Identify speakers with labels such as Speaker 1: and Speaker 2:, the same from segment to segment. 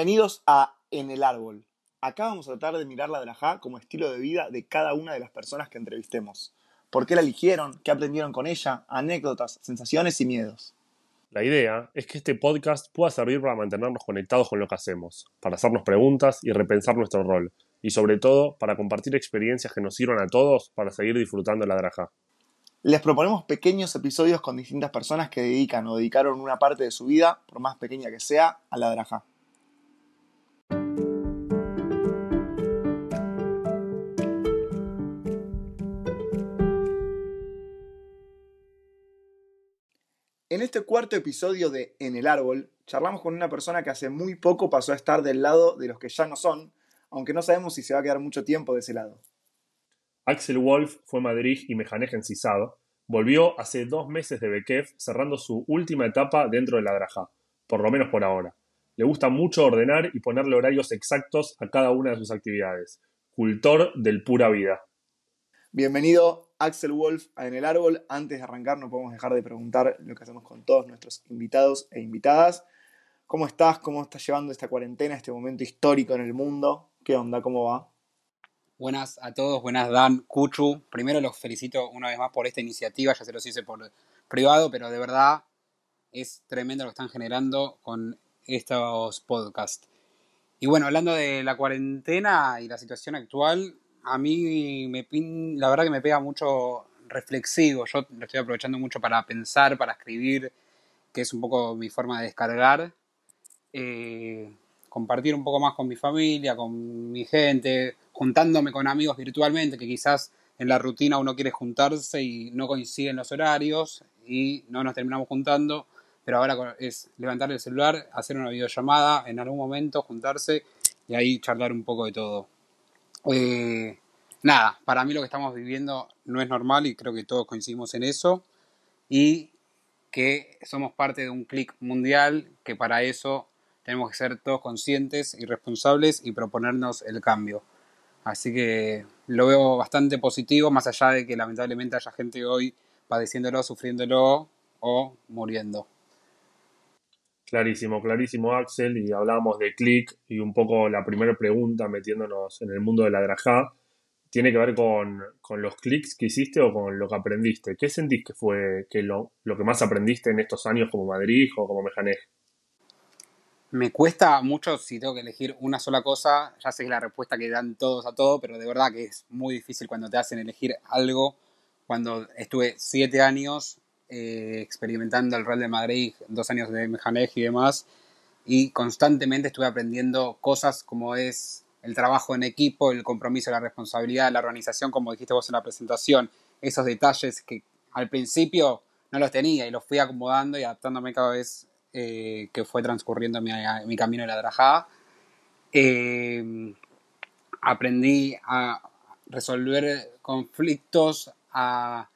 Speaker 1: Bienvenidos a En el Árbol. Acá vamos a tratar de mirar la drajá como estilo de vida de cada una de las personas que entrevistemos. ¿Por qué la eligieron? ¿Qué aprendieron con ella? Anécdotas, sensaciones y miedos.
Speaker 2: La idea es que este podcast pueda servir para mantenernos conectados con lo que hacemos, para hacernos preguntas y repensar nuestro rol, y sobre todo para compartir experiencias que nos sirvan a todos para seguir disfrutando la drajá.
Speaker 1: Les proponemos pequeños episodios con distintas personas que dedican o dedicaron una parte de su vida, por más pequeña que sea, a la drajá. En este cuarto episodio de En el Árbol, charlamos con una persona que hace muy poco pasó a estar del lado de los que ya no son, aunque no sabemos si se va a quedar mucho tiempo de ese lado.
Speaker 2: Axel Wolf fue Madrid y Mejanej en Cisado. Volvió hace dos meses de Bekef, cerrando su última etapa dentro de la Draja, por lo menos por ahora. Le gusta mucho ordenar y ponerle horarios exactos a cada una de sus actividades. Cultor del pura vida.
Speaker 1: Bienvenido Axel Wolf en el árbol. Antes de arrancar no podemos dejar de preguntar lo que hacemos con todos nuestros invitados e invitadas. ¿Cómo estás? ¿Cómo estás llevando esta cuarentena, este momento histórico en el mundo? ¿Qué onda? ¿Cómo va?
Speaker 3: Buenas a todos, buenas Dan, Cuchu. Primero los felicito una vez más por esta iniciativa, ya se los hice por privado, pero de verdad es tremendo lo que están generando con estos podcasts. Y bueno, hablando de la cuarentena y la situación actual, a mí me la verdad que me pega mucho reflexivo. Yo lo estoy aprovechando mucho para pensar, para escribir, que es un poco mi forma de descargar. Eh, compartir un poco más con mi familia, con mi gente, juntándome con amigos virtualmente, que quizás en la rutina uno quiere juntarse y no coinciden los horarios y no nos terminamos juntando, pero ahora es levantar el celular, hacer una videollamada en algún momento, juntarse y ahí charlar un poco de todo. Eh, nada, para mí lo que estamos viviendo no es normal y creo que todos coincidimos en eso. Y que somos parte de un clic mundial, que para eso tenemos que ser todos conscientes y responsables y proponernos el cambio. Así que lo veo bastante positivo, más allá de que lamentablemente haya gente hoy padeciéndolo, sufriéndolo o muriendo.
Speaker 2: Clarísimo, clarísimo, Axel. Y hablábamos de click y un poco la primera pregunta metiéndonos en el mundo de la drajá tiene que ver con, los clics que hiciste o con lo que aprendiste. ¿Qué sentís que fue que lo, lo que más aprendiste en estos años como Madrid o como Mejanej?
Speaker 3: Me cuesta mucho si tengo que elegir una sola cosa. Ya sé que la respuesta que dan todos a todo, pero de verdad que es muy difícil cuando te hacen elegir algo. Cuando estuve siete años eh, experimentando el Real de Madrid, dos años de Mejanej y demás, y constantemente estuve aprendiendo cosas como es el trabajo en equipo, el compromiso, la responsabilidad, la organización, como dijiste vos en la presentación, esos detalles que al principio no los tenía y los fui acomodando y adaptándome cada vez eh, que fue transcurriendo mi, camino de la drajada. Eh, aprendí a resolver conflictos, a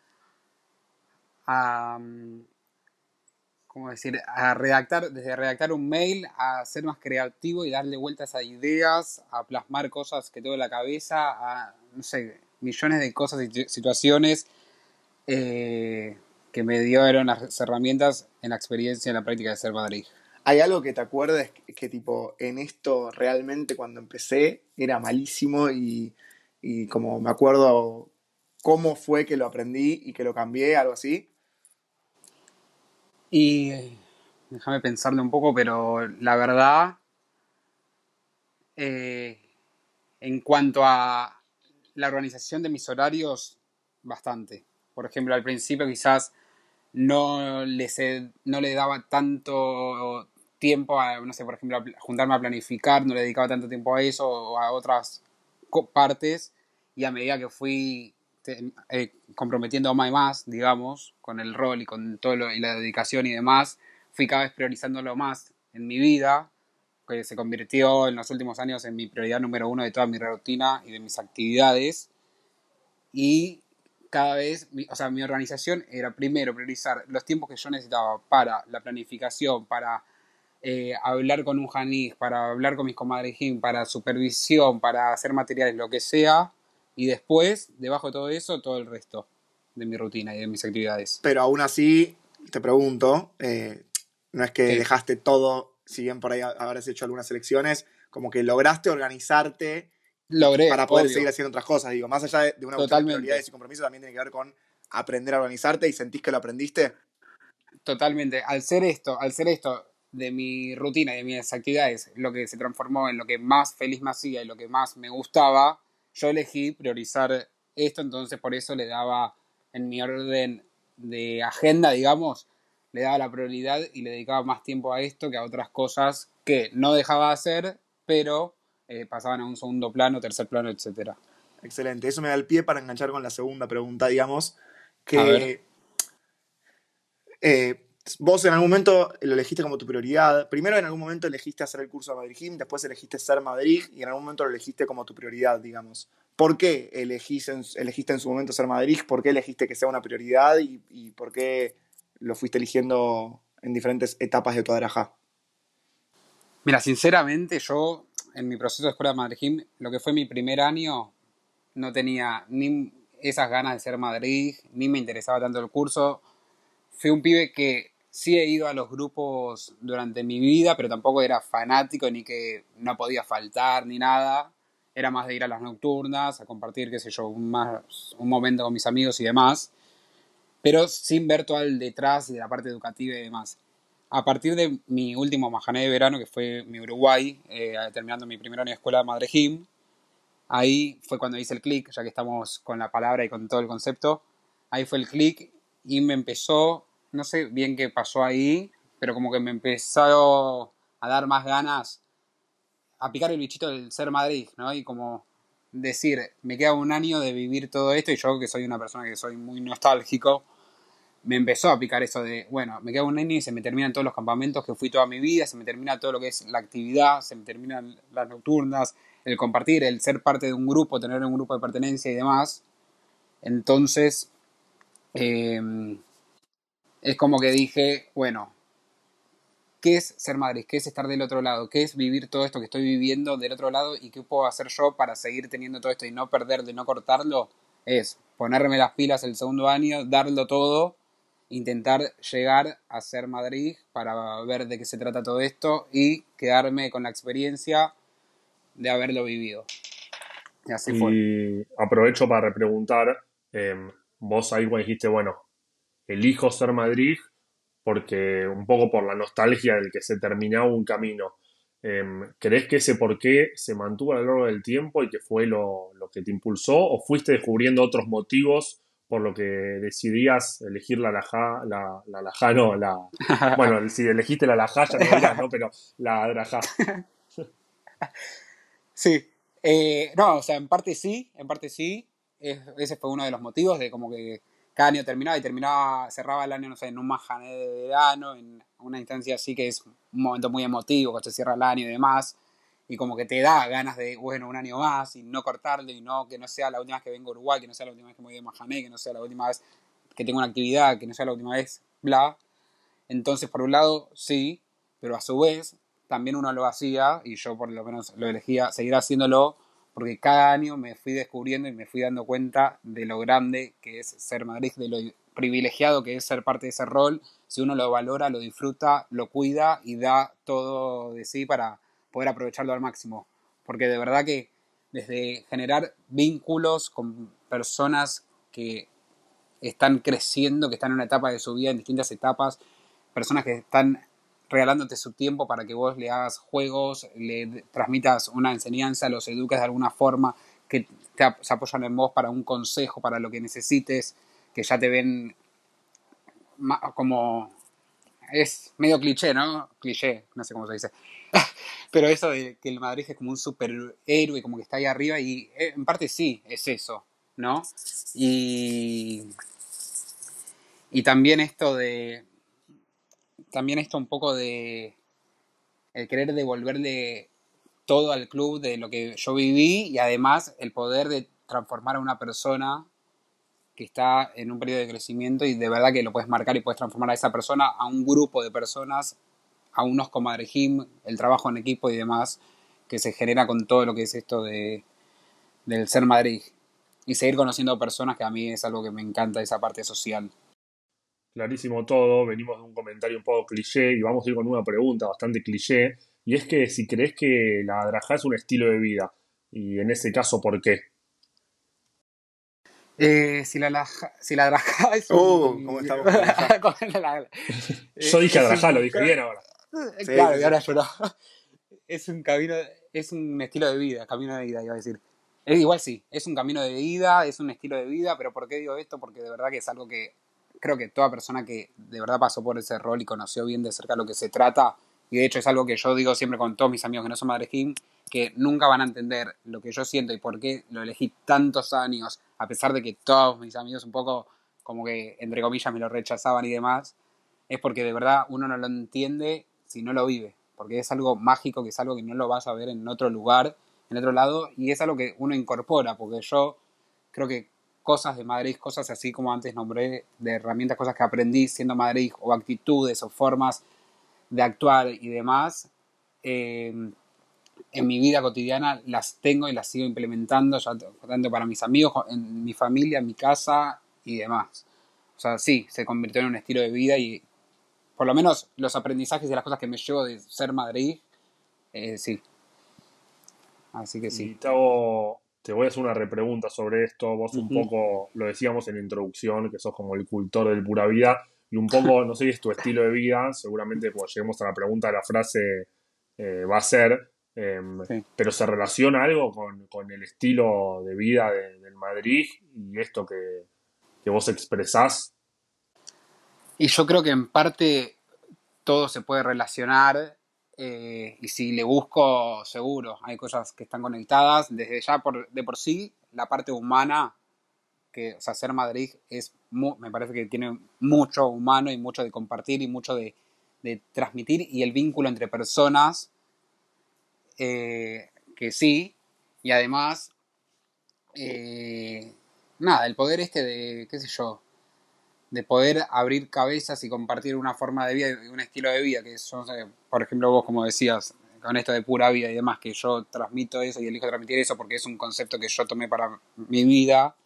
Speaker 3: a, mm, ¿cómo decir? A redactar, desde redactar un mail a ser más creativo y darle vueltas a ideas, a plasmar cosas que tengo en la cabeza, a, no sé, millones de cosas y situaciones eh, que me dieron las herramientas en la experiencia, en la práctica de ser Madrid.
Speaker 1: ¿Hay algo que te acuerdes que, tipo, en esto realmente cuando empecé era malísimo y, y como me acuerdo cómo fue que lo aprendí y que lo cambié, algo así?
Speaker 3: Y déjame pensarlo un poco, pero la verdad, eh, en cuanto a la organización de mis horarios, bastante. Por ejemplo, al principio quizás no le, no le daba tanto tiempo a, no sé, por ejemplo, juntarme a planificar, no le dedicaba tanto tiempo a eso o a otras partes. Y a medida que fui este, eh, comprometiendo más y más, digamos, con el rol y con todo lo, y la dedicación y demás, fui cada vez priorizándolo más en mi vida, que se convirtió en los últimos años en mi prioridad número uno de toda mi rutina y de mis actividades. Y cada vez, o sea, mi organización era primero priorizar los tiempos que yo necesitaba para la planificación, para eh, hablar con un janis, para hablar con mis comadres para supervisión, para hacer materiales, lo que sea, y después, debajo de todo eso, todo el resto de mi rutina y de mis actividades.
Speaker 1: Pero aún así, te pregunto, eh, no es que dejaste todo si bien por ahí habrás hecho algunas elecciones, como que lograste organizarte
Speaker 3: Logré,
Speaker 1: para poder
Speaker 3: obvio.
Speaker 1: seguir haciendo otras cosas. Digo, más allá de, una cuestión de prioridades y compromisos, también tiene que ver con aprender a organizarte y sentís que lo aprendiste.
Speaker 3: Totalmente. Al ser esto, al ser esto de mi rutina y de mis actividades, lo que se transformó en lo que más feliz me hacía y lo que más me gustaba, yo elegí priorizar esto, entonces por eso le daba en mi orden de agenda, digamos, le daba la prioridad y le dedicaba más tiempo a esto que a otras cosas que no dejaba de hacer, pero eh, pasaban a un segundo plano, tercer plano, etcétera.
Speaker 1: Excelente. Eso me da el pie para enganchar con la segunda pregunta, digamos, que eh, vos en algún momento lo elegiste como tu prioridad. Primero en algún momento elegiste hacer el curso de Madrid Gym, después elegiste ser Madrid y en algún momento lo elegiste como tu prioridad, digamos. ¿Por qué elegiste en, elegiste en su momento ser Madrid? ¿Por qué elegiste que sea una prioridad y, por qué lo fuiste eligiendo en diferentes etapas de tu adraja?
Speaker 3: Mira, sinceramente, yo en mi proceso de escuela de Madrid Gym, lo que fue mi primer año, no tenía ni esas ganas de ser Madrid, ni me interesaba tanto el curso. Fui un pibe que sí he ido a los grupos durante mi vida, pero tampoco era fanático ni que no podía faltar ni nada. Era más de ir a las nocturnas, a compartir, qué sé yo, un, más, un momento con mis amigos y demás, pero sin ver todo el detrás de la parte educativa y demás. A partir de mi último majané de verano, que fue mi Uruguay, eh, terminando mi primer año de escuela de Madre Gym, ahí fue cuando hice el clic, ya que estamos con la palabra y con todo el concepto, ahí fue el clic y me empezó, no sé bien qué pasó ahí, pero como que me empezó a dar más ganas a picar el bichito del ser Madrid, ¿no? Y como decir, me queda un año de vivir todo esto y yo que soy una persona que soy muy nostálgico, me empezó a picar eso de, bueno, me queda un año y se me terminan todos los campamentos que fui toda mi vida, se me termina todo lo que es la actividad, se me terminan las nocturnas, el compartir, el ser parte de un grupo, tener un grupo de pertenencia y demás. Entonces, eh, es como que dije, bueno, ¿qué es ser Madrid? ¿Qué es estar del otro lado? ¿Qué es vivir todo esto que estoy viviendo del otro lado? ¿Y qué puedo hacer yo para seguir teniendo todo esto y no perderlo y no cortarlo? Es ponerme las pilas el segundo año, darlo todo intentar llegar a ser Madrid para ver de qué se trata todo esto y quedarme con la experiencia de haberlo vivido. Y así.
Speaker 2: Y aprovecho para repreguntar, eh, vos ahí dijiste, bueno, elijo ser Madrid porque un poco por la nostalgia del que se terminaba un camino. Eh, ¿Crees que ese por qué se mantuvo a lo largo del tiempo y que fue lo, lo que te impulsó? ¿O fuiste descubriendo otros motivos por lo que decidías elegir la Lajá, la, la Lajá no, la... Bueno, si elegiste la Lajá ya no dirás, ¿no? Pero la Drajá.
Speaker 3: Sí. Eh, no, o sea, en parte sí, en parte sí. Es, ese fue uno de los motivos de como que cada año terminaba y terminaba, cerraba el año, no sé, en un majané de verano, en una instancia así que es un momento muy emotivo, cuando se cierra el año y demás. Y como que te da ganas de, bueno, un año más y no cortarle y no que no sea la última vez que vengo a Uruguay, que no sea la última vez que me voy de Majané, que no sea la última vez que tengo una actividad, que no sea la última vez, bla. Entonces, por un lado, sí, pero a su vez también uno lo hacía y yo por lo menos lo elegía seguir haciéndolo porque cada año me fui descubriendo y me fui dando cuenta de lo grande que es ser Madrid, de lo privilegiado que es ser parte de ese rol, si uno lo valora, lo disfruta, lo cuida y da todo de sí para poder aprovecharlo al máximo. Porque de verdad que desde generar vínculos con personas que están creciendo, que están en una etapa de su vida, en distintas etapas, personas que están regalándote su tiempo para que vos le hagas juegos, le transmitas una enseñanza, los eduques de alguna forma, que se apoyan en vos para un consejo, para lo que necesites, que ya te ven como... Es medio cliché, ¿no? Cliché, no sé cómo se dice. Pero eso de que el Madrid es como un superhéroe, como que está ahí arriba, y en parte sí, es eso, ¿no? Y, y también esto de, también esto un poco de el querer devolverle todo al club de lo que yo viví y además el poder de transformar a una persona que está en un periodo de crecimiento y de verdad que lo puedes marcar y puedes transformar a esa persona a un grupo de personas, a unos Gym, el trabajo en equipo y demás que se genera con todo lo que es esto de, del ser Madrid y seguir conociendo personas que a mí es algo que me encanta, esa parte social.
Speaker 2: Clarísimo todo. Venimos de un comentario un poco cliché y vamos a ir con una pregunta bastante cliché. Y es que si crees que la Drajá es un estilo de vida, y en ese caso, ¿por qué?
Speaker 3: Eh, si, la, laja- si la Drajá es
Speaker 1: Uh,
Speaker 3: un...
Speaker 1: ¿cómo estamos con la-
Speaker 3: la-
Speaker 2: Yo
Speaker 3: Eh,
Speaker 2: dije Drajá, lo dije bien ahora.
Speaker 3: Eh,
Speaker 1: Sí,
Speaker 3: claro,
Speaker 1: sí,
Speaker 3: y ahora lloró. Es un camino, es un estilo de vida, camino de vida, iba a decir. Es igual sí, es un camino de vida, es un estilo de vida, pero ¿por qué digo esto? Porque de verdad que es algo que creo que toda persona que de verdad pasó por ese rol y conoció bien de cerca lo que se trata, y de hecho es algo que yo digo siempre con todos mis amigos que no son Madre que nunca van a entender lo que yo siento y por qué lo elegí tantos años, a pesar de que todos mis amigos un poco como que entre comillas me lo rechazaban y demás, es porque de verdad uno no lo entiende si no lo vive, porque es algo mágico, que es algo que no lo vas a ver en otro lugar, en otro lado, y es algo que uno incorpora, porque yo creo que cosas de Madrid, cosas así como antes nombré, de herramientas, cosas que aprendí siendo Madrid, o actitudes o formas de actuar y demás, eh, en mi vida cotidiana las tengo y las sigo implementando, ya tanto para mis amigos, en mi familia, en mi casa y demás. O sea, sí, se convirtió en un estilo de vida y por lo menos los aprendizajes y las cosas que me llevo de ser Madrid, eh, sí. Así que
Speaker 2: Y
Speaker 3: sí.
Speaker 2: hago- te voy a hacer una repregunta sobre esto. Vos un poco, lo decíamos en la introducción, que sos como el cultor del pura vida. Y un poco, no sé si es tu estilo de vida, seguramente cuando lleguemos a la pregunta la frase eh, va a ser, em,
Speaker 3: Sí.
Speaker 2: pero se relaciona algo con, con el estilo de vida de- del Madrid y esto que, que vos expresás.
Speaker 3: Y yo creo que en parte todo se puede relacionar eh, y si le busco, seguro, hay cosas que están conectadas. Desde ya por, de por sí, la parte humana, que, o sea, Madrid es, me parece que tiene mucho humano y mucho de compartir y mucho de, de transmitir y el vínculo entre personas, eh, que sí, y además, eh, nada, el poder este de, qué sé yo, de poder abrir cabezas y compartir una forma de vida y un estilo de vida, que yo sé, por ejemplo vos como decías, con esto de pura vida y demás, que yo transmito eso y elijo transmitir eso porque es un concepto que yo tomé para mi vida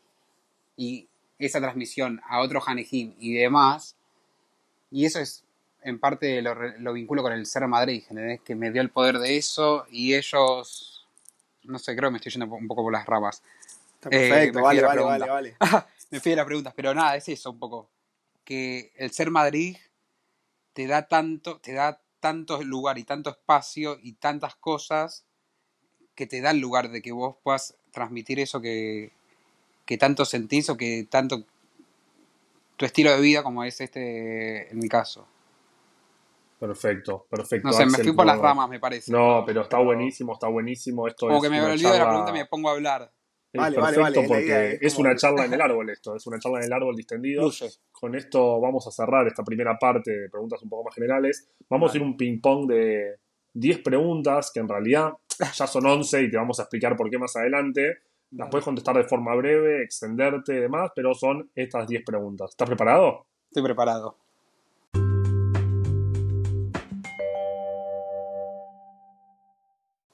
Speaker 3: y esa transmisión a otro Hanejim y demás, y eso es en parte lo, lo vinculo con el ser Madrid, ¿entendés? que me dio el poder de eso y ellos, no sé, creo que me estoy yendo un poco por las ramas.
Speaker 1: Está
Speaker 3: Eh,
Speaker 1: perfecto,
Speaker 3: me
Speaker 1: vale, vale, vale,
Speaker 3: pregunta.
Speaker 1: vale.
Speaker 3: me fui de las preguntas, pero nada, es eso un poco. Que el ser Madrid te da tanto, te da tanto lugar y tanto espacio y tantas cosas que te da el lugar de que vos puedas transmitir eso que, que tanto sentís o que tanto tu estilo de vida como es este en mi caso.
Speaker 2: Perfecto, perfecto.
Speaker 3: No sé, me fui por las ramas, me parece.
Speaker 2: No, pero está buenísimo, está buenísimo. Esto
Speaker 3: Como
Speaker 2: es
Speaker 3: que me olvido de la pregunta y me pongo a hablar.
Speaker 2: Es
Speaker 1: Vale,
Speaker 2: perfecto
Speaker 1: es la
Speaker 2: porque
Speaker 1: idea, es
Speaker 2: una charla en el árbol esto, es una charla en el árbol distendido. Con esto vamos a cerrar esta primera parte de preguntas un poco más generales. Vamos a ir un ping-pong de 10 preguntas, que en realidad ya son 11 y te vamos a explicar por qué más adelante. Las puedes contestar de forma breve, extenderte y demás, pero son estas 10 preguntas. ¿Estás preparado?
Speaker 3: Estoy preparado.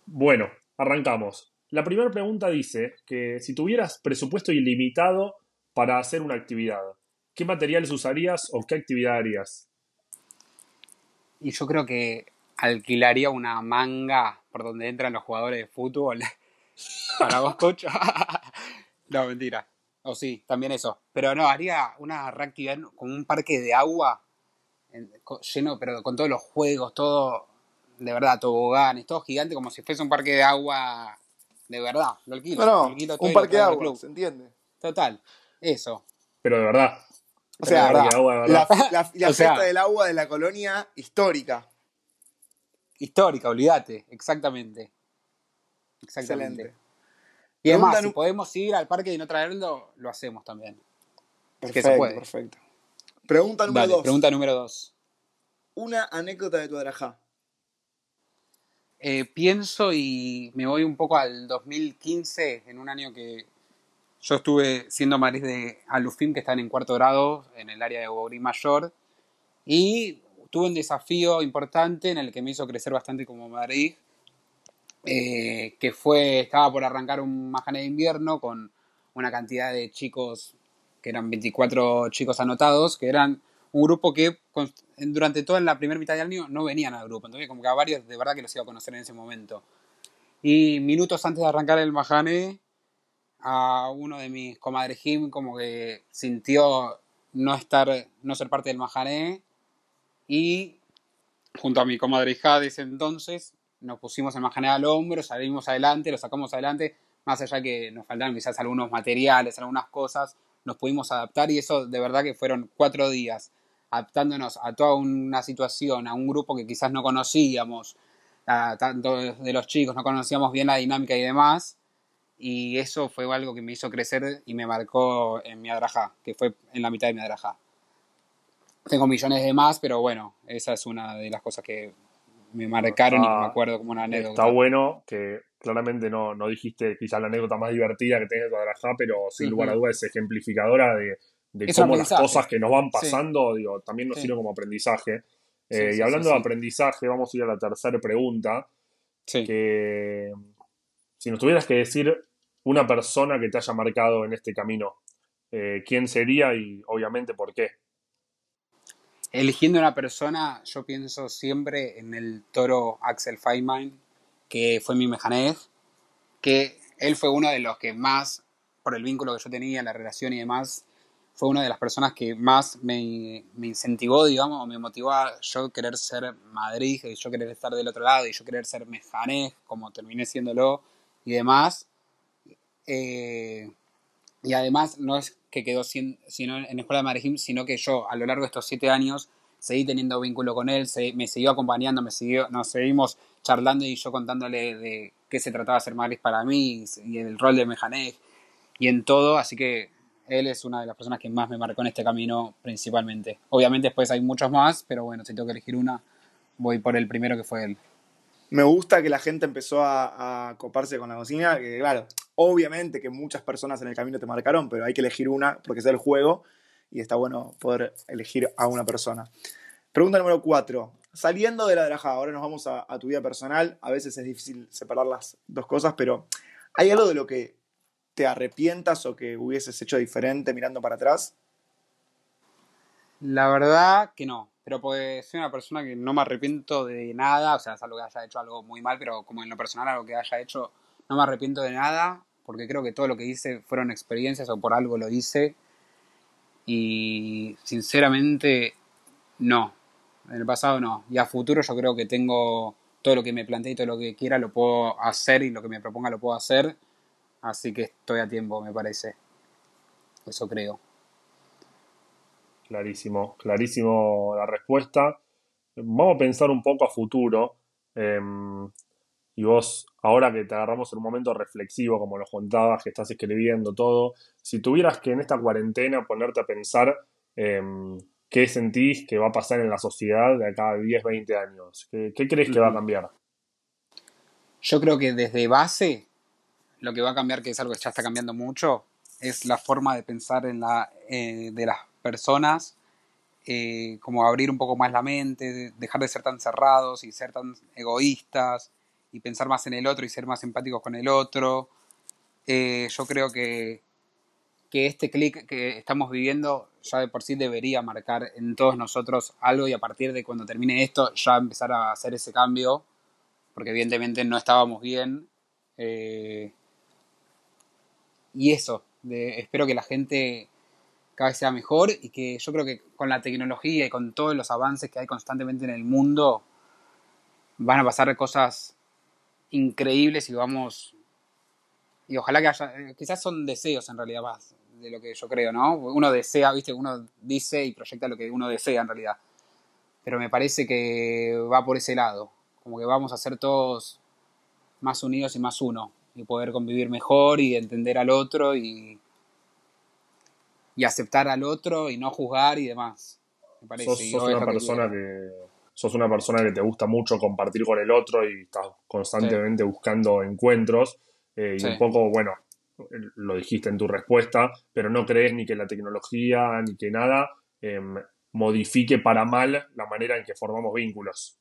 Speaker 2: Bueno, arrancamos. La primera pregunta dice que si tuvieras presupuesto ilimitado para hacer una actividad, ¿qué materiales usarías o qué actividad harías?
Speaker 3: Y yo creo que alquilaría una manga por donde entran los jugadores de fútbol. Para vos, coach. no, mentira. O sí, también eso. Pero no, haría una reactividad con un parque de agua lleno, pero con todos los juegos, todo, de verdad, toboganes, todo gigante, como si fuese un parque de agua de verdad. Lo alquilo.
Speaker 1: No,
Speaker 3: lo
Speaker 1: no,
Speaker 3: alquilo todo
Speaker 1: un parque de agua,
Speaker 3: club.
Speaker 1: ¿se entiende?
Speaker 3: Total. Eso.
Speaker 2: Pero de verdad.
Speaker 1: O sea,
Speaker 2: agua de verdad.
Speaker 1: la, la- la
Speaker 3: O sea-
Speaker 1: fiesta del agua de la colonia histórica.
Speaker 3: Histórica, olvídate. Exactamente. Exactamente.
Speaker 1: Excelente.
Speaker 3: Y además,
Speaker 1: Pregunta
Speaker 3: si podemos ir al parque y no traerlo, lo hacemos también.
Speaker 1: Perfecto,
Speaker 3: se puede.
Speaker 1: perfecto. Pregunta número
Speaker 3: Dale,
Speaker 1: dos.
Speaker 3: pregunta número dos.
Speaker 1: Una anécdota de tu Adrajá.
Speaker 3: Eh, pienso y me voy un poco al 2015, en un año que yo estuve siendo Madrid de Alufim, que están en cuarto grado, en el área de Bogotá Mayor, y tuve un desafío importante en el que me hizo crecer bastante como Madrid, eh, que fue, estaba por arrancar un Majane de invierno con una cantidad de chicos, que eran 24 chicos anotados, que eran un grupo que durante toda la primera mitad del año no venían al grupo. Entonces, como que a varios de verdad que los iba a conocer en ese momento. Y minutos antes de arrancar el Mahané, a uno de mis comadres Jim como que sintió no estar, no ser parte del Mahané y junto a mi comadre de ese entonces nos pusimos el Mahané al hombro, salimos adelante, lo sacamos adelante, más allá que nos faltaron quizás algunos materiales, algunas cosas, nos pudimos adaptar y eso de verdad que fueron cuatro días adaptándonos a toda una situación, a un grupo que quizás no conocíamos, a, tanto de los chicos, no conocíamos bien la dinámica y demás, y eso fue algo que me hizo crecer y me marcó en mi adraja, que fue en la mitad de mi adraja. Tengo millones de más, pero bueno, esa es una de las cosas que me marcaron y me acuerdo como una anécdota.
Speaker 2: Está bueno que claramente no, no dijiste quizás la anécdota más divertida que tenés de tu adraja, pero sin lugar a dudas es ejemplificadora de, de cómo las cosas que nos van pasando, digo, también nos sirven como aprendizaje. Eh, y hablando de aprendizaje, vamos a ir a la tercera pregunta. Que si nos tuvieras que decir una persona que te haya marcado en este camino, eh, ¿quién sería y obviamente por qué?
Speaker 3: Eligiendo una persona, yo pienso siempre en el toro Axel Feynman, que fue mi mejanez, que él fue uno de los que más, por el vínculo que yo tenía, la relación y demás, fue una de las personas que más me, me incentivó, digamos, me motivó a yo querer ser Madrid, y yo querer estar del otro lado, y yo querer ser mejanés, como terminé siéndolo, y demás. Eh, y además, no es que quedó sin, sino en Escuela de Madrid, sino que yo, a lo largo de estos siete años, seguí teniendo vínculo con él, me siguió acompañando, me siguió, nos seguimos charlando y yo contándole de qué se trataba de ser Madrid para mí y el rol de mejanés y en todo, así que él es una de las personas que más me marcó en este camino principalmente. Obviamente después hay muchos más, pero bueno, si tengo que elegir una, voy por el primero que fue él.
Speaker 1: Me gusta que la gente empezó a, coparse con la cocina, que claro, obviamente que muchas personas en el camino te marcaron, pero hay que elegir una porque es el juego y está bueno poder elegir a una persona. Pregunta número cuatro. Saliendo de la drajada, ahora nos vamos a tu vida personal. A veces es difícil separar las dos cosas, pero ¿hay algo de lo que te arrepientas o que hubieses hecho diferente mirando para atrás?
Speaker 3: La verdad que no, pero pues soy una persona que no me arrepiento de nada, o sea, algo que haya hecho algo muy mal, pero como en lo personal algo que haya hecho, no me arrepiento de nada, porque creo que todo lo que hice fueron experiencias o por algo lo hice. Y sinceramente, no. En el pasado no. Y a futuro yo creo que tengo todo lo que me planteé y todo lo que quiera lo puedo hacer y lo que me proponga lo puedo hacer. Así que estoy a tiempo, me parece. Eso creo.
Speaker 2: Clarísimo, clarísimo la respuesta. Vamos a pensar un poco a futuro. Em, y vos, ahora que te agarramos en un momento reflexivo, como lo contabas, que estás escribiendo todo, si tuvieras que en esta cuarentena ponerte a pensar em, qué sentís que va a pasar en la sociedad de acá a 10, 20 años, ¿qué, qué crees que va a cambiar?
Speaker 3: Yo creo que desde base lo que va a cambiar, que es algo que ya está cambiando mucho, es la forma de pensar eh, de las personas, eh, como abrir un poco más la mente, dejar de ser tan cerrados y ser tan egoístas y pensar más en el otro y ser más empáticos con el otro. Eh, yo creo que, que este clic que estamos viviendo ya de por sí debería marcar en todos nosotros algo y a partir de cuando termine esto ya empezar a hacer ese cambio, porque evidentemente no estábamos bien. Y eso, espero que la gente cada vez sea mejor y que yo creo que con la tecnología y con todos los avances que hay constantemente en el mundo, van a pasar cosas increíbles y vamos... Y ojalá que haya... Quizás son deseos en realidad más de lo que yo creo, ¿no? Uno desea, viste, uno dice y proyecta lo que uno desea en realidad. Pero me parece que va por ese lado. Como que vamos a ser todos más unidos y más uno y poder convivir mejor y entender al otro y, y aceptar al otro y no juzgar y demás.
Speaker 2: Me parece. Sos, una persona que, sos una persona que te gusta mucho compartir con el otro y estás constantemente buscando encuentros eh, y un poco, bueno, lo dijiste en tu respuesta, pero no crees ni que la tecnología ni que nada em, modifique para mal la manera en que formamos vínculos.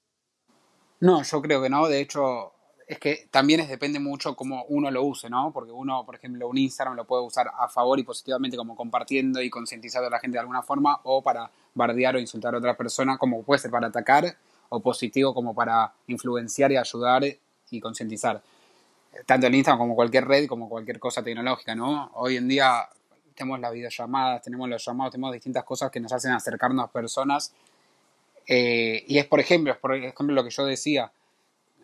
Speaker 3: No, yo creo que no. De hecho, es que también es, depende mucho cómo uno lo use, ¿no? Porque uno, por ejemplo, un Instagram lo puede usar a favor y positivamente como compartiendo y concientizando a la gente de alguna forma o para bardear o insultar a otra persona, como puede ser para atacar o positivo como para influenciar y ayudar y concientizar. Tanto el Instagram como cualquier red, como cualquier cosa tecnológica, ¿no? Hoy en día tenemos las videollamadas, tenemos los llamados, tenemos distintas cosas que nos hacen acercarnos a personas. Eh, y es, por ejemplo, por ejemplo, lo que yo decía,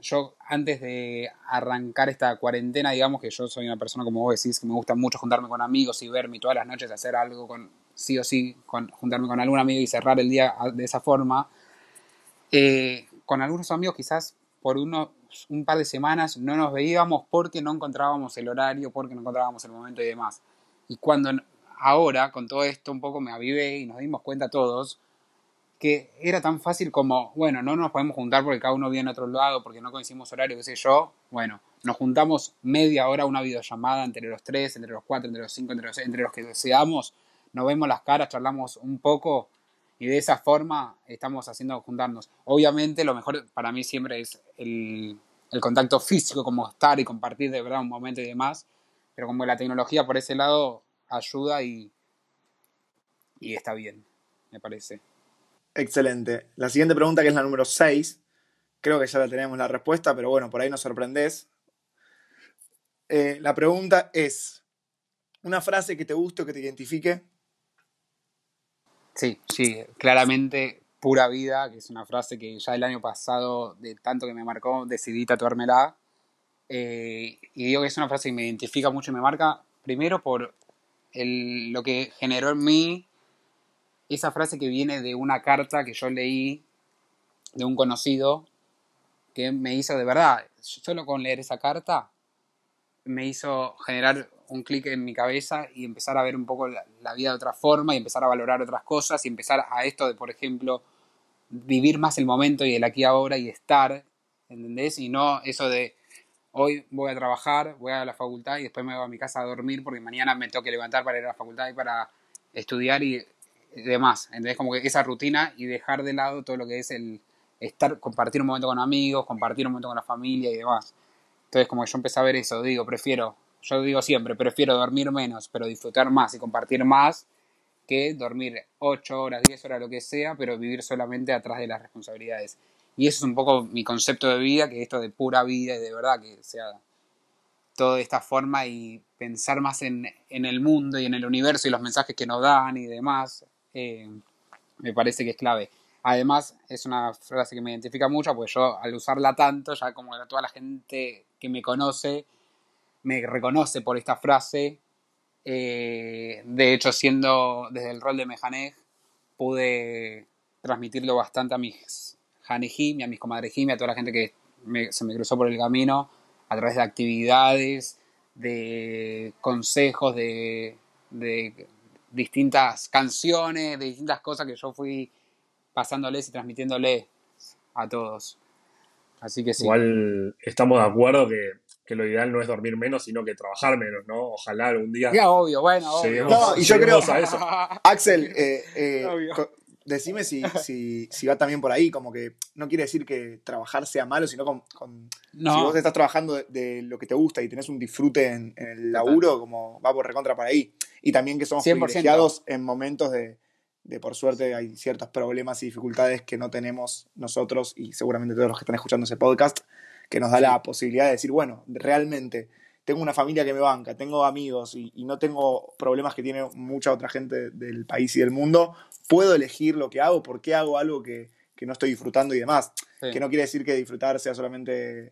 Speaker 3: yo antes de arrancar esta cuarentena, digamos que yo soy una persona, como vos decís, que me gusta mucho juntarme con amigos y verme todas las noches hacer algo con, sí o sí, con, juntarme con algún amigo y cerrar el día de esa forma. Eh, con algunos amigos quizás por unos, un par de semanas no nos veíamos porque no encontrábamos el horario, porque no encontrábamos el momento y demás. Y cuando ahora, con todo esto, un poco me avivé y nos dimos cuenta todos que era tan fácil como, bueno, no nos podemos juntar porque cada uno viene a otro lado, porque no coincidimos horario, qué sé yo. Bueno, nos juntamos media hora una videollamada entre los tres, entre los cuatro, entre los cinco, entre los, entre los que deseamos. Nos vemos las caras, charlamos un poco y de esa forma estamos haciendo juntarnos. Obviamente lo mejor para mí siempre es el, el contacto físico, como estar y compartir de verdad un momento y demás, pero como la tecnología por ese lado ayuda y, y está bien, me parece.
Speaker 1: Excelente. La siguiente pregunta, que es la número 6, creo que ya la tenemos la respuesta, pero bueno, por ahí nos sorprendés. Eh, la pregunta es, ¿una frase que te guste o que te identifique?
Speaker 3: Sí, sí, claramente pura vida, que es una frase que ya el año pasado, de tanto que me marcó, decidí tatuármela. Eh, y digo que es una frase que me identifica mucho y me marca, primero por lo que generó en mí esa frase que viene de una carta que yo leí de un conocido que me hizo de verdad, solo con leer esa carta, me hizo generar un clic en mi cabeza y empezar a ver un poco la, vida de otra forma y empezar a valorar otras cosas y empezar a esto de, por ejemplo, vivir más el momento y el aquí ahora y estar, ¿entendés? Y no eso de hoy voy a trabajar, voy a la facultad y después me voy a mi casa a dormir porque mañana me tengo que levantar para ir a la facultad y para estudiar y demás. Entonces, como que esa rutina y dejar de lado todo lo que es el estar, compartir un momento con amigos, compartir un momento con la familia y demás. Entonces, como yo empecé a ver eso, digo, prefiero, yo digo siempre, prefiero dormir menos, pero disfrutar más y compartir más que dormir 8 horas, 10 horas, lo que sea, pero vivir solamente atrás de las responsabilidades. Y eso es un poco mi concepto de vida, que esto de pura vida y de verdad que sea todo de esta forma y pensar más en, en el mundo y en el universo y los mensajes que nos dan y demás, eh, me parece que es clave. Además, es una frase que me identifica mucho, porque yo al usarla tanto, ya como toda la gente que me conoce, me reconoce por esta frase. Eh, de hecho, siendo desde el rol de Mejanej, pude transmitirlo bastante a mis Hanejim, a mis comadrejim, a toda la gente que me, se me cruzó por el camino, a través de actividades, de consejos, de distintas canciones, de distintas cosas que yo fui pasándoles y transmitiéndoles a todos. Así que sí.
Speaker 2: Igual estamos de acuerdo que, que, lo ideal no es dormir menos, sino que trabajar menos, ¿no? Ojalá algún día.
Speaker 3: Ya, obvio, bueno, obvio.
Speaker 1: no, y yo creo. A eso. Axel, eh, eh, decime si, si, si, va también por ahí, como que no quiere decir que trabajar sea malo, sino con, con no. si vos estás trabajando de, de, lo que te gusta y tenés un disfrute en, en el laburo, como va por recontra para ahí. Y también que somos 100%. privilegiados en momentos de, de, por suerte, hay ciertos problemas y dificultades que no tenemos nosotros y seguramente todos los que están escuchando ese podcast, que nos da sí. la posibilidad de decir, bueno, realmente tengo una familia que me banca, tengo amigos y, y, no tengo problemas que tiene mucha otra gente del país y del mundo, puedo elegir lo que hago, por qué hago algo que, que no estoy disfrutando y demás. Sí. Que no quiere decir que disfrutar sea solamente...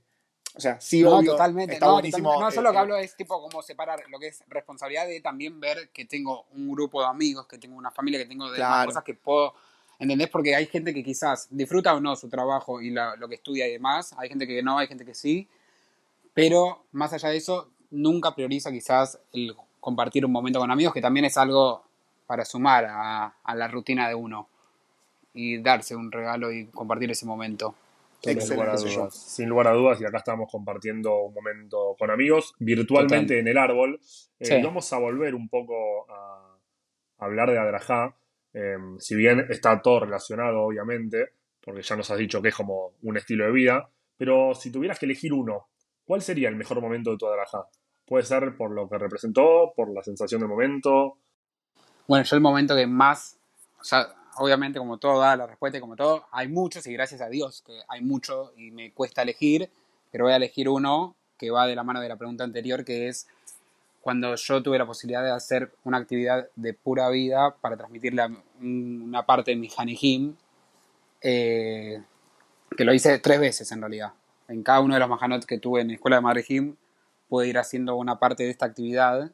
Speaker 1: O sea, sí,
Speaker 3: no,
Speaker 1: obvio,
Speaker 3: totalmente.
Speaker 1: está
Speaker 3: no,
Speaker 1: buenísimo.
Speaker 3: Totalmente. No, yo
Speaker 1: eh,
Speaker 3: lo que hablo es tipo como separar lo que es responsabilidad de también ver que tengo un grupo de amigos, que tengo una familia, que tengo de
Speaker 1: Claro.
Speaker 3: cosas que puedo... ¿Entendés? Porque hay gente que quizás disfruta o no su trabajo y la- lo que estudia y demás. Hay gente que no, hay gente que sí. Pero más allá de eso, nunca prioriza quizás el compartir un momento con amigos, que también es algo para sumar a, a la rutina de uno y darse un regalo y compartir ese momento.
Speaker 2: Sin
Speaker 1: Excelente,
Speaker 2: lugar, a dudas, sin lugar a dudas, y acá estamos compartiendo un momento con amigos, virtualmente
Speaker 3: Total.
Speaker 2: en el árbol. Eh,
Speaker 3: Sí.
Speaker 2: Vamos a volver un poco a hablar de Adrajá, eh, si bien está todo relacionado, obviamente, porque ya nos has dicho que es como un estilo de vida, pero si tuvieras que elegir uno ¿cuál sería el mejor momento de tu Adraja? Puede ser por lo que representó, por la sensación del momento.
Speaker 3: Bueno, yo el momento que más, o sea, obviamente como todo da la respuesta y como todo, hay muchos y gracias a Dios que hay mucho y me cuesta elegir, pero voy a elegir uno que va de la mano de la pregunta anterior, que es cuando yo tuve la posibilidad de hacer una actividad de pura vida para transmitirle una parte de mi Hanehim, eh, que lo hice tres veces en realidad. En cada uno de los Mahanot que tuve en la escuela de Madrejim, pude ir haciendo una parte de esta actividad,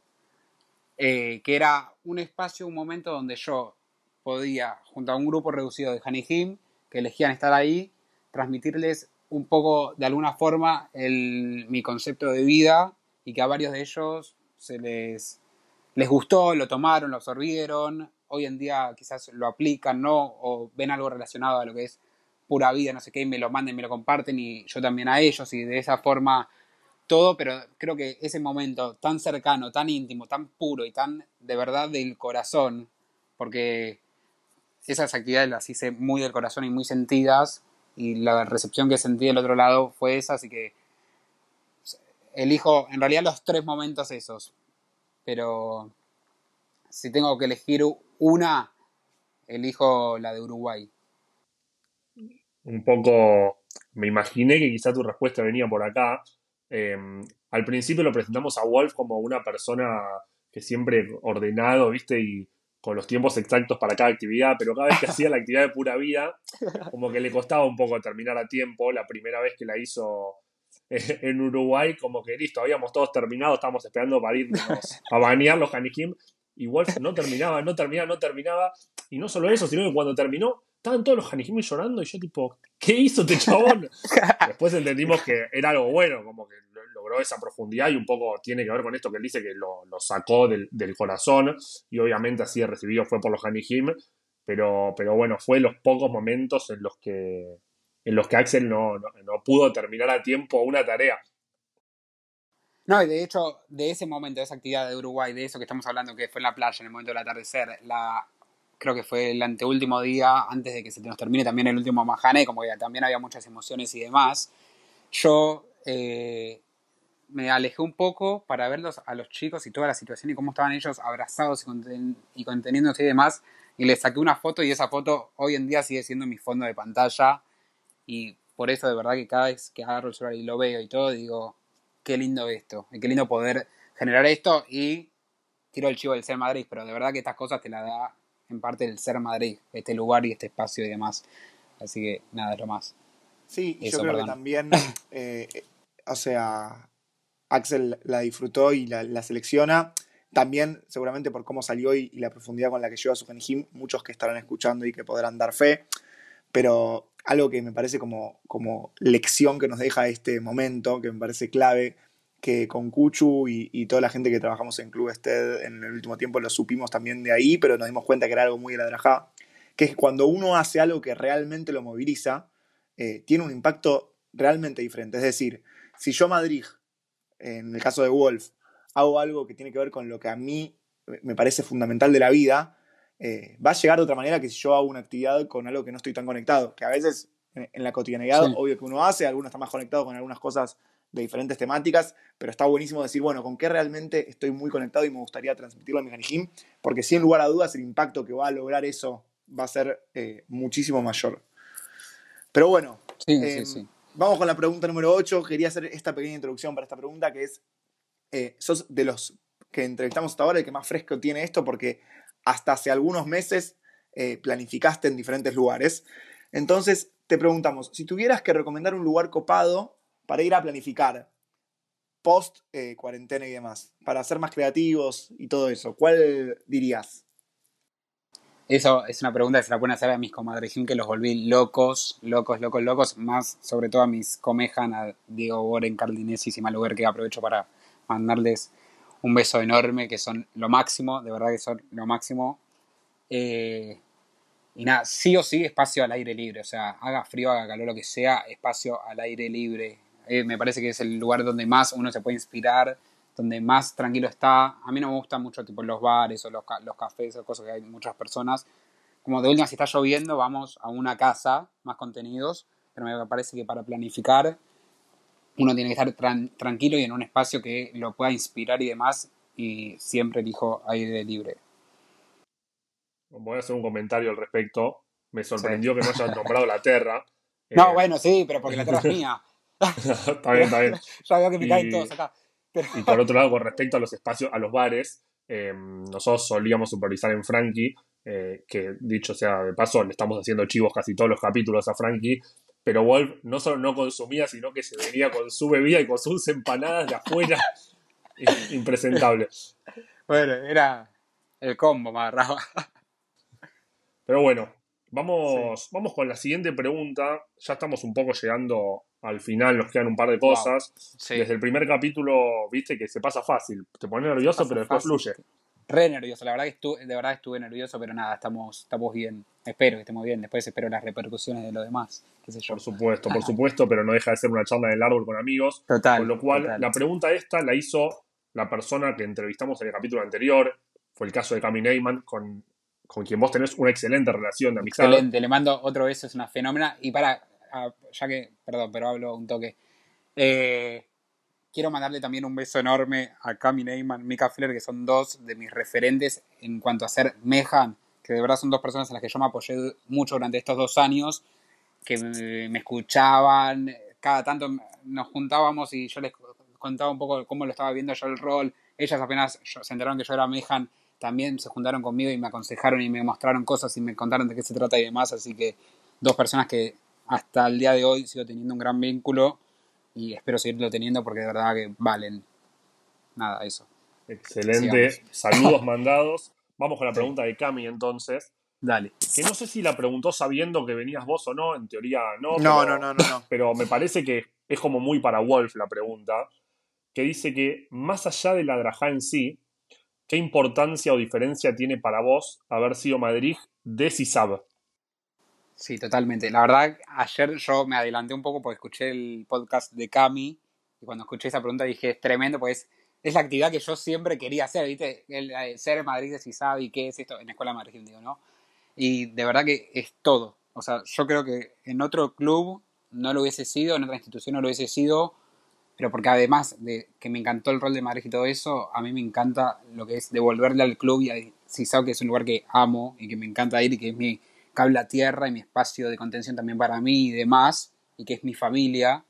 Speaker 3: eh, que era un espacio, un momento donde yo podía, junto a un grupo reducido de Hanehim, que elegían estar ahí, transmitirles un poco, de alguna forma, mi concepto de vida y que a varios de ellos se les, les gustó, lo tomaron, lo absorbieron, hoy en día quizás lo aplican, ¿no? O ven algo relacionado a lo que es pura vida, no sé qué, y me lo manden, me lo comparten y yo también a ellos y de esa forma todo, pero creo que ese momento tan cercano, tan íntimo, tan puro y tan de verdad del corazón, porque esas actividades las hice muy del corazón y muy sentidas y la recepción que sentí del otro lado fue esa, así que elijo en realidad los tres momentos esos, pero si tengo que elegir una, elijo la de Uruguay.
Speaker 2: Un poco, me imaginé que quizá tu respuesta venía por acá. Em, al principio lo presentamos a Wolf como una persona que siempre ordenado, viste, y con los tiempos exactos para cada actividad, pero cada vez que hacía la actividad de pura vida, como que le costaba un poco terminar a tiempo. La primera vez que la hizo en Uruguay, como que listo, habíamos todos terminado, estábamos esperando para irnos a bañar los Hanikim, Wolf no terminaba, no terminaba, no terminaba, y no solo eso, sino que cuando terminó, estaban todos los Hanikim llorando, y yo tipo, ¿qué hizo este chabón? Después entendimos que era algo bueno, como que logró esa profundidad y un poco tiene que ver con esto que él dice que lo, sacó del, corazón y obviamente así recibido fue por los Hanihim, pero, pero bueno, fue los pocos momentos en los que, en los que Axel no, no, pudo terminar a tiempo una tarea.
Speaker 3: No, y de hecho, de ese momento, de esa actividad de Uruguay, de eso que estamos hablando, que fue en la playa, en el momento del atardecer, la, creo que fue el anteúltimo día, antes de que se nos termine también el último Mahane, como que también había muchas emociones y demás, yo eh, me alejé un poco para verlos a los chicos y toda la situación y cómo estaban ellos abrazados y, conteniéndose y demás. Y les saqué una foto y esa foto hoy en día sigue siendo mi fondo de pantalla. Y por eso de verdad que cada vez que agarro el celular y lo veo y todo, digo, qué lindo esto. Y qué lindo poder generar esto y tiro el chivo del Ser Madrid. Pero de verdad que estas cosas te las da en parte el Ser Madrid, este lugar y este espacio y demás. Así que nada, es lo más.
Speaker 1: Sí, yo creo que también, eh, o sea, Axel la disfrutó y la, selecciona. También, seguramente por cómo salió y, la profundidad con la que lleva su Genihim, muchos que estarán escuchando y que podrán dar fe. Pero algo que me parece como, como lección que nos deja este momento, que me parece clave, que con Cuchu y, toda la gente que trabajamos en Club Ested en el último tiempo lo supimos también de ahí, pero nos dimos cuenta que era algo muy de la que es cuando uno hace algo que realmente lo moviliza, eh, tiene un impacto realmente diferente. Es decir, si yo Madrid en el caso de Wolf, hago algo que tiene que ver con lo que a mí me parece fundamental de la vida, eh, va a llegar de otra manera que si yo hago una actividad con algo que no estoy tan conectado. Que a veces en, la cotidianidad, obvio que uno hace, algunos están más conectados con algunas cosas de diferentes temáticas, pero está buenísimo decir, bueno, con qué realmente estoy muy conectado y me gustaría transmitirlo a mi porque sin lugar a dudas el impacto que va a lograr eso va a ser eh, muchísimo mayor. Pero bueno, sí, em, sí. Vamos con la pregunta número 8. Quería hacer esta pequeña introducción para esta pregunta, que es, eh, sos de los que entrevistamos hasta ahora el que más fresco tiene esto, porque hasta hace algunos meses eh, planificaste en diferentes lugares. Entonces, te preguntamos, si tuvieras que recomendar un lugar copado para ir a planificar post eh, cuarentena y demás, para ser más creativos y todo eso, ¿cuál dirías?
Speaker 3: Eso es una pregunta que se la pueden hacer a mis comadrejim que los volví locos, locos, locos, locos. Más sobre todo a mis comejan, a Diego Boren, Cardinesi y Maluber, que aprovecho para mandarles un beso enorme, que son lo máximo, de verdad que son lo máximo. Eh, y nada, sí o sí, espacio al aire libre. O sea, haga frío, haga calor, lo que sea, espacio al aire libre. Eh, me parece que es el lugar donde más uno se puede inspirar donde más tranquilo está. A mí no me gustan mucho tipo los bares o los, cafés o cosas que hay muchas personas. Como de última, si está lloviendo, vamos a una casa, más contenidos, pero me parece que para planificar uno tiene que estar tran- tranquilo y en un espacio que lo pueda inspirar y demás, y siempre elijo aire libre.
Speaker 2: Voy a hacer un comentario al respecto. Me sorprendió que no hayas nombrado la Terra.
Speaker 3: No,
Speaker 2: Eh,
Speaker 3: bueno, sí, pero porque la tierra es mía.
Speaker 2: está bien, está bien.
Speaker 3: Ya veo que me caen
Speaker 2: Y-
Speaker 3: todos acá. Pero,
Speaker 2: Y por otro lado, con respecto a los espacios, a los bares, eh, nosotros solíamos supervisar en Frankie, eh, que dicho sea de paso, le estamos haciendo chivos casi todos los capítulos a Frankie, pero Wolf no solo no consumía, sino que se venía con su bebida y con sus empanadas de afuera. Impresentable.
Speaker 3: bueno, era el combo, me agarraba.
Speaker 2: Pero bueno, vamos, vamos con la siguiente pregunta. Ya estamos un poco llegando al final, nos quedan un par de cosas.
Speaker 3: Sí.
Speaker 2: Desde el primer capítulo, viste que se pasa fácil. Te pones nervioso, pero después
Speaker 3: fácil.
Speaker 2: fluye.
Speaker 3: Re nervioso, la verdad que estuve, de verdad estuve nervioso, pero nada, estamos, estamos bien. Espero que estemos bien, después espero las repercusiones de lo demás, qué sé yo.
Speaker 2: Por supuesto, por supuesto, pero no deja de ser una charla en el árbol con amigos.
Speaker 3: Total.
Speaker 2: Con lo cual,
Speaker 3: total.
Speaker 2: la pregunta esta la hizo la persona que entrevistamos en el capítulo anterior. Fue el caso de Cami Neyman, con, con quien vos tenés una excelente relación de amistad.
Speaker 3: Excelente, le mando otro beso, es una fenómena. Y para, ah, ya que, perdón, pero hablo un toque. Eh, quiero mandarle también un beso enorme a Cami Neyman, Mika Flair, que son dos de mis referentes en cuanto a ser Mejan, que de verdad son dos personas a las que yo me apoyé mucho durante estos dos años, que me, escuchaban, cada tanto nos juntábamos y yo les contaba un poco cómo lo estaba viendo yo el rol. Ellas apenas se enteraron que yo era Mejan, también se juntaron conmigo y me aconsejaron y me mostraron cosas y me contaron de qué se trata y demás. Así que dos personas que hasta el día de hoy sigo teniendo un gran vínculo y espero seguirlo teniendo porque de verdad que valen. Nada, eso.
Speaker 2: Excelente.
Speaker 3: Sigamos.
Speaker 2: Saludos mandados. Vamos con la pregunta de Cami entonces.
Speaker 3: Dale.
Speaker 2: Que no sé si la preguntó sabiendo que venías vos o no. En teoría no.
Speaker 1: No,
Speaker 2: pero-
Speaker 1: no, no, no, no.
Speaker 2: pero me parece que es como muy para Wolf la pregunta, que dice que más allá de la Drajá en sí, ¿qué importancia o diferencia tiene para vos haber sido Madrid de CISAB?
Speaker 3: Sí, totalmente. La verdad, ayer yo me adelanté un poco porque escuché el podcast de Cami y cuando escuché esa pregunta dije, es tremendo, pues es, la actividad que yo siempre quería hacer, ¿viste? El, eh, ser en Madrid de y qué es esto en la Escuela de Madrid, digo, ¿no? Y de verdad que es todo. O sea, yo creo que en otro club no lo hubiese sido, en otra institución no lo hubiese sido, pero porque además de que me encantó el rol de Madrid y todo eso, a mí me encanta lo que es devolverle al club y a Sisao, que es un lugar que amo y que me encanta ir y que es mi cable a tierra y mi espacio de contención también para mí y demás, y que es mi familia,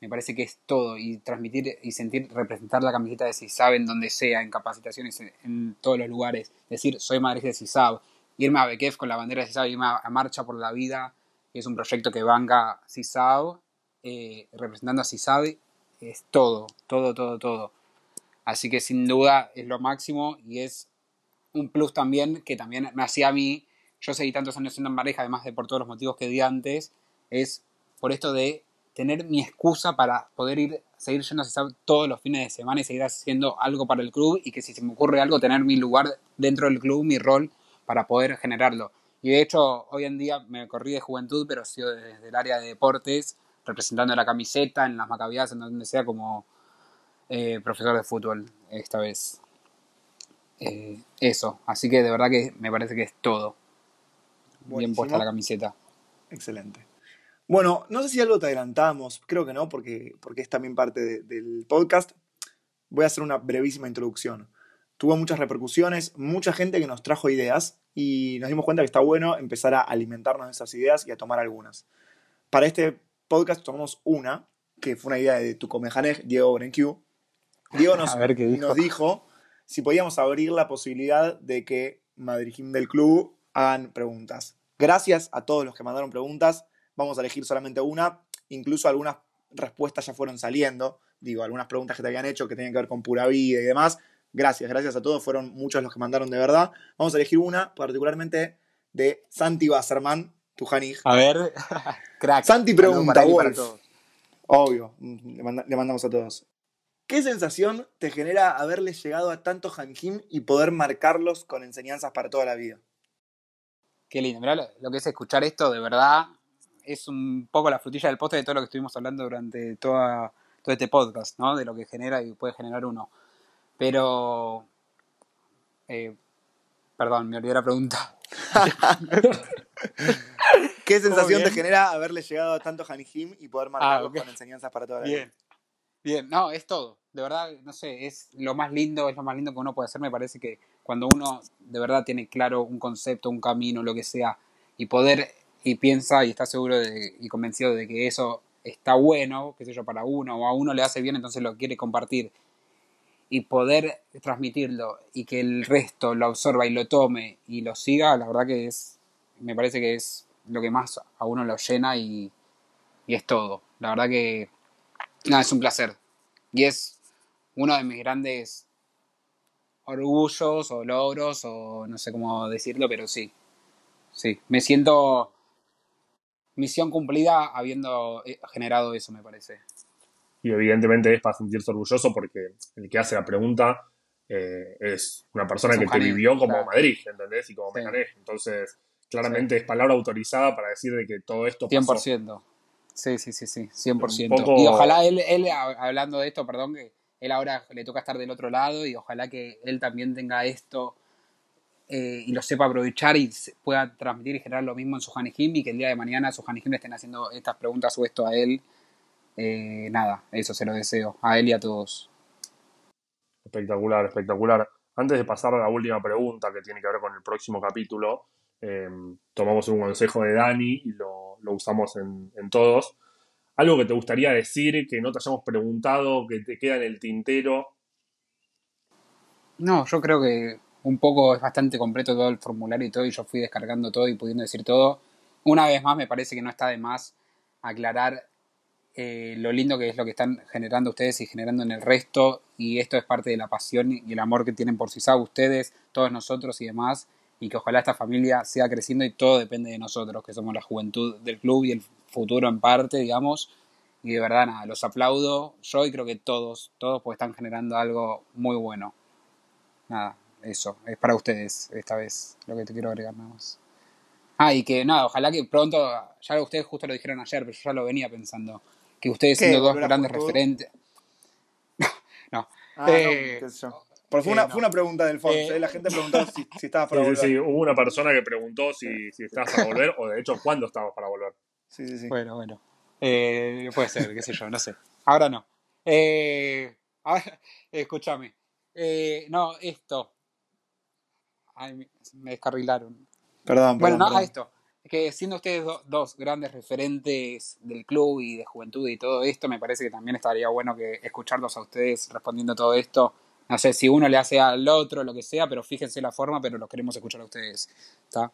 Speaker 3: me parece que es todo. Y transmitir y sentir, representar la camiseta de CISAB en donde sea, en capacitaciones, en, todos los lugares. Decir, soy Madrid de CISAB. Irme a Bekef con la bandera de CISAB, irme a, a Marcha por la Vida, que es un proyecto que banca CISAB, eh, representando a CISAB, es todo, todo, todo, todo. Así que sin duda es lo máximo y es un plus también que también me hacía a mí, yo seguí tantos años siendo en pareja, además de por todos los motivos que di antes, es por esto de tener mi excusa para poder ir, seguir yendo a CISAB todos los fines de semana y seguir haciendo algo para el club y que si se me ocurre algo, tener mi lugar dentro del club, mi rol para poder generarlo. Y de hecho, hoy en día me corrí de juventud, pero sigo desde el área de deportes, representando la camiseta en las macabiadas, en donde sea como eh, profesor de fútbol esta vez. Eh, eso, así que de verdad que me parece que es todo. Bien
Speaker 1: Buenísimo.
Speaker 3: puesta la camiseta.
Speaker 1: Excelente. Bueno, no sé si algo te adelantamos, creo que no, porque, porque es también parte de- del podcast. Voy a hacer una brevísima introducción. Tuvo muchas repercusiones, mucha gente que nos trajo ideas y nos dimos cuenta que está bueno empezar a alimentarnos de esas ideas y a tomar algunas. Para este podcast tomamos una, que fue una idea de tu comejanej, Diego Brenquiu. Diego nos,
Speaker 3: ver dijo.
Speaker 1: nos dijo si podíamos abrir la posibilidad de que Madrigim del club hagan preguntas. Gracias a todos los que mandaron preguntas. Vamos a elegir solamente una. Incluso algunas respuestas ya fueron saliendo. Digo, algunas preguntas que te habían hecho que tenían que ver con pura vida y demás. Gracias, gracias a todos. Fueron muchos los que mandaron de verdad. Vamos a elegir una, particularmente de Santi Basserman, tu janij.
Speaker 3: A ver, crack.
Speaker 1: Santi pregunta,
Speaker 3: para para.
Speaker 1: Obvio, le, manda- le mandamos a todos. ¿Qué sensación te genera haberles llegado a tanto Hanjim y poder marcarlos con enseñanzas para toda la vida?
Speaker 3: Qué lindo. Mirá lo, que es escuchar esto, de verdad, es un poco la frutilla del postre de todo lo que estuvimos hablando durante toda, todo este podcast, ¿no? De lo que genera y puede generar uno. Pero. eh, perdón, me olvidé la pregunta.
Speaker 1: ¿Qué sensación te genera haberles llegado a tanto Hanjim y poder marcarlos
Speaker 3: ok.
Speaker 1: con enseñanzas para toda la vida?
Speaker 3: Bien. Bien, no, es todo. De verdad, no sé, es lo más lindo, es lo más lindo que uno puede hacer. Me parece que cuando uno de verdad tiene claro un concepto, un camino, lo que sea, y poder, y piensa y está seguro y convencido de que eso está bueno, qué sé yo, para uno, o a uno le hace bien, entonces lo quiere compartir, y poder transmitirlo, y que el resto lo absorba y lo tome y lo siga, la verdad que es, me parece que es lo que más a uno lo llena y, y es todo. La verdad que, nada, es un placer. Y es uno de mis grandes orgullos o logros o no sé cómo decirlo, pero sí. Sí, me siento misión cumplida habiendo eh, generado eso, me parece.
Speaker 2: Y evidentemente es para sentirse orgulloso porque el que hace la pregunta eh, es una persona
Speaker 3: Es un
Speaker 2: que te vivió como
Speaker 3: claro.
Speaker 2: Madrid, ¿entendés? Y como
Speaker 3: Sí.
Speaker 2: Mecanés. Entonces, claramente es palabra autorizada para decir de que todo esto pasó.
Speaker 3: 100%. Sí, sí, sí, sí, 100%.
Speaker 2: Un poco-
Speaker 3: Y ojalá él, él, hablando de esto, perdón, que él ahora le toca estar del otro lado y ojalá que él también tenga esto eh, y lo sepa aprovechar y pueda transmitir y generar lo mismo en su Hanejim y que el día de mañana su Hanejim le estén haciendo estas preguntas o esto a él. Eh, nada, eso se lo deseo, a él y a todos.
Speaker 2: Espectacular, espectacular. Antes de pasar a la última pregunta que tiene que ver con el próximo capítulo, eh, tomamos un consejo de Dani y lo, lo usamos en, en todos. Algo que te gustaría decir, que no te hayamos preguntado, que te queda en el tintero.
Speaker 3: No, yo creo que un poco es bastante completo todo el formulario y todo, y yo fui descargando todo y pudiendo decir todo. Una vez más, me parece que no está de más aclarar eh, lo lindo que es lo que están generando ustedes y generando en el resto, y esto es parte de la pasión y el amor que tienen por CISAB ustedes, todos nosotros y demás, y que ojalá esta familia siga creciendo y todo depende de nosotros, que somos la juventud del club y el futuro en parte, digamos. Y de verdad, nada, los aplaudo yo y creo que todos, todos pues están generando algo muy bueno nada, eso, es para ustedes esta vez lo que te quiero agregar nada más. Ah, y que nada, ojalá que pronto, ya ustedes justo lo dijeron ayer, pero yo ya lo venía pensando, que ustedes siendo dos
Speaker 1: ¿Volver a
Speaker 3: grandes referentes. no,
Speaker 1: Ah,
Speaker 3: Eh,
Speaker 1: no, qué sé yo. Porque fue,
Speaker 3: eh,
Speaker 1: una,
Speaker 3: no.
Speaker 1: fue una pregunta del fondo.
Speaker 3: Eh,
Speaker 1: La gente preguntó si, si estabas para
Speaker 2: Sí, sí,
Speaker 1: volver.
Speaker 2: sí, hubo una persona que preguntó si, si estabas para volver, o de hecho, cuándo estabas para volver.
Speaker 1: Sí, sí, sí.
Speaker 3: bueno, bueno. Eh, puede ser, qué sé yo, no sé. Ahora no. Eh, ahora, escúchame. Eh, no, esto. Ay, me- descarrilaron.
Speaker 1: Perdón,
Speaker 3: Bueno,
Speaker 1: perdón,
Speaker 3: no, a esto. Que siendo ustedes do- dos grandes referentes del club y de juventud y todo esto, me parece que también estaría bueno que escucharlos a ustedes respondiendo todo esto. No sé si uno le hace al otro, lo que sea, pero fíjense la forma, pero los queremos escuchar a ustedes. ¿Está?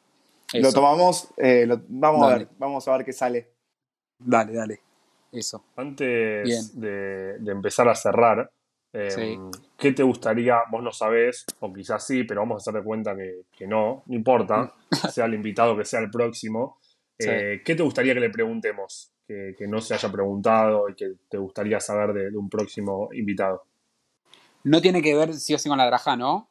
Speaker 1: Lo tomamos, eh, lo- vamos a ver, vamos a ver qué sale.
Speaker 3: Dale, dale. Eso.
Speaker 2: Antes de, de empezar a cerrar, eh,
Speaker 3: Sí.
Speaker 2: ¿qué te gustaría? Vos no sabés, o quizás sí, pero vamos a hacer de cuenta que, que no, no importa, sea el invitado que sea el próximo.
Speaker 3: Sí.
Speaker 2: Eh, ¿Qué te gustaría que le preguntemos? Que, que no se haya preguntado y que te gustaría saber de, de un próximo invitado.
Speaker 3: No tiene que ver sí o sí con la draja, ¿no?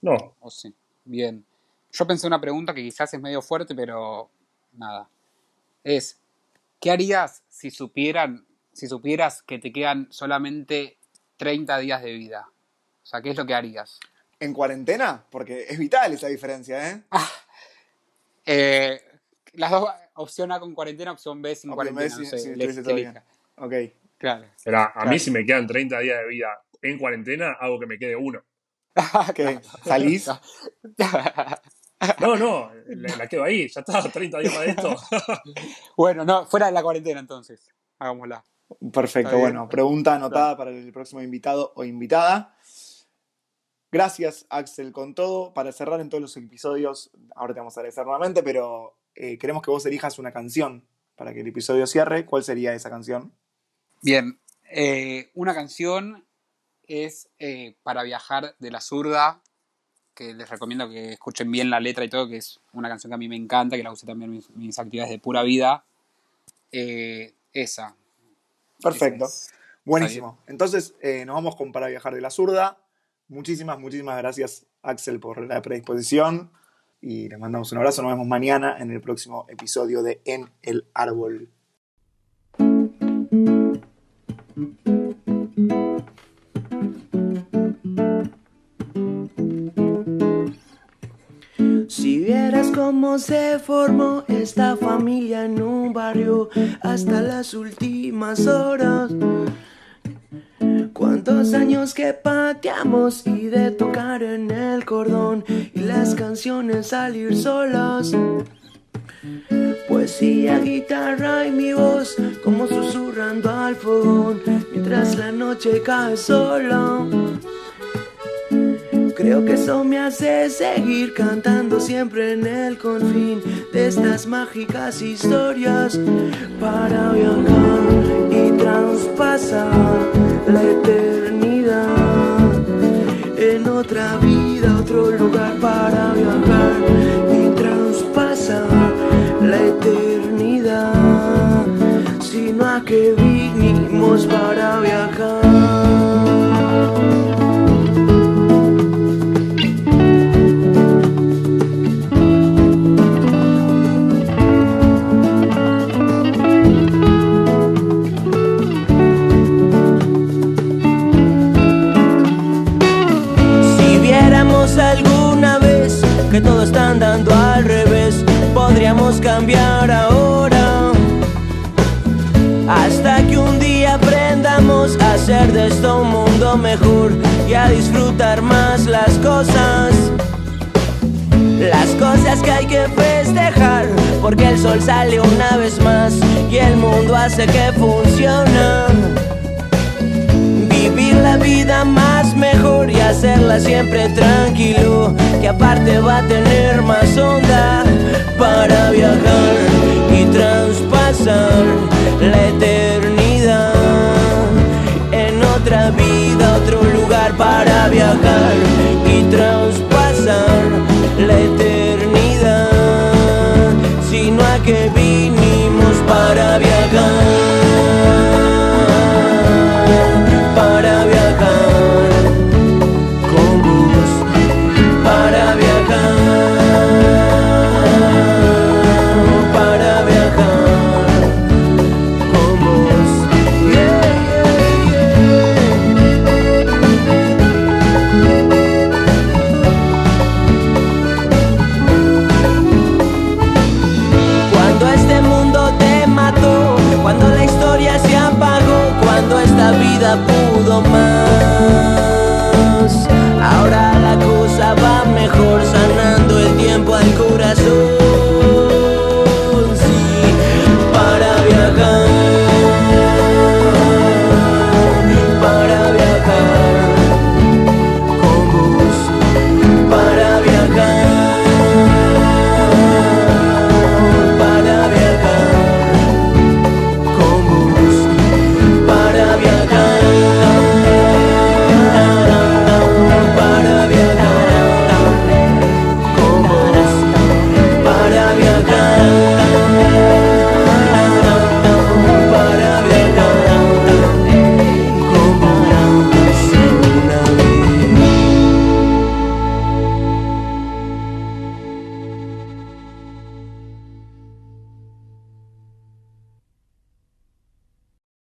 Speaker 2: No,
Speaker 3: ¿O sí? Bien. Yo pensé una pregunta que quizás es medio fuerte, pero nada. Es, ¿qué harías si supieran, si supieras que te quedan solamente 30 días de vida? O sea, ¿qué es lo que harías?
Speaker 1: ¿En cuarentena? Porque es vital esa diferencia, ¿eh?
Speaker 3: Eh, las dos, opción A con cuarentena, opción B sin cuarentena.
Speaker 1: si-
Speaker 3: no sé,
Speaker 1: si
Speaker 3: elija.
Speaker 1: Ok.
Speaker 3: Claro.
Speaker 2: Era, a
Speaker 3: Claro.
Speaker 2: mí si me quedan 30 días de vida en cuarentena, hago que me quede uno.
Speaker 1: ¿Qué? ¿Salís?
Speaker 2: No, no, la, la quedo ahí, ya está, 30 días más de esto.
Speaker 3: bueno, no, fuera de la cuarentena entonces. Hagámosla.
Speaker 1: Perfecto,
Speaker 3: bien.
Speaker 1: bueno, pregunta anotada para el próximo invitado o invitada. Gracias, Axel, con todo. Para cerrar en todos los episodios, ahora te vamos a agradecer nuevamente, pero eh, queremos que vos elijas una canción para que el episodio cierre. ¿Cuál sería esa canción?
Speaker 3: Bien, eh, una canción es eh, para viajar de la zurda, que les recomiendo que escuchen bien la letra y todo, que es una canción que a mí me encanta, que la usé también en mis, mis actividades de pura vida. Eh, esa.
Speaker 1: Perfecto.
Speaker 3: Esa es.
Speaker 1: Buenísimo. Entonces, eh, nos vamos con Para Viajar de la Zurda. Muchísimas, muchísimas gracias, Axel, por la predisposición. Y les mandamos un abrazo. Nos vemos mañana en el próximo episodio de En el Árbol.
Speaker 4: Vieras cómo se formó esta familia en un barrio hasta las últimas horas. Tantos años que pateamos y de tocar en el cordón y las canciones salir solas. Poesía, guitarra y mi voz como susurrando al fogón mientras la noche cae sola. Creo que eso me hace seguir cantando siempre en el confín de estas mágicas historias. Para viajar y traspasar la eternidad. En otra vida, otro lugar para viajar y traspasar la eternidad, sino a que vinimos para viajar. Hace que funciona. Vivir la vida más mejor y hacerla siempre tranquilo, que aparte va a tener más onda para viajar y traspasar la eternidad en otra vida, otro lugar para viajar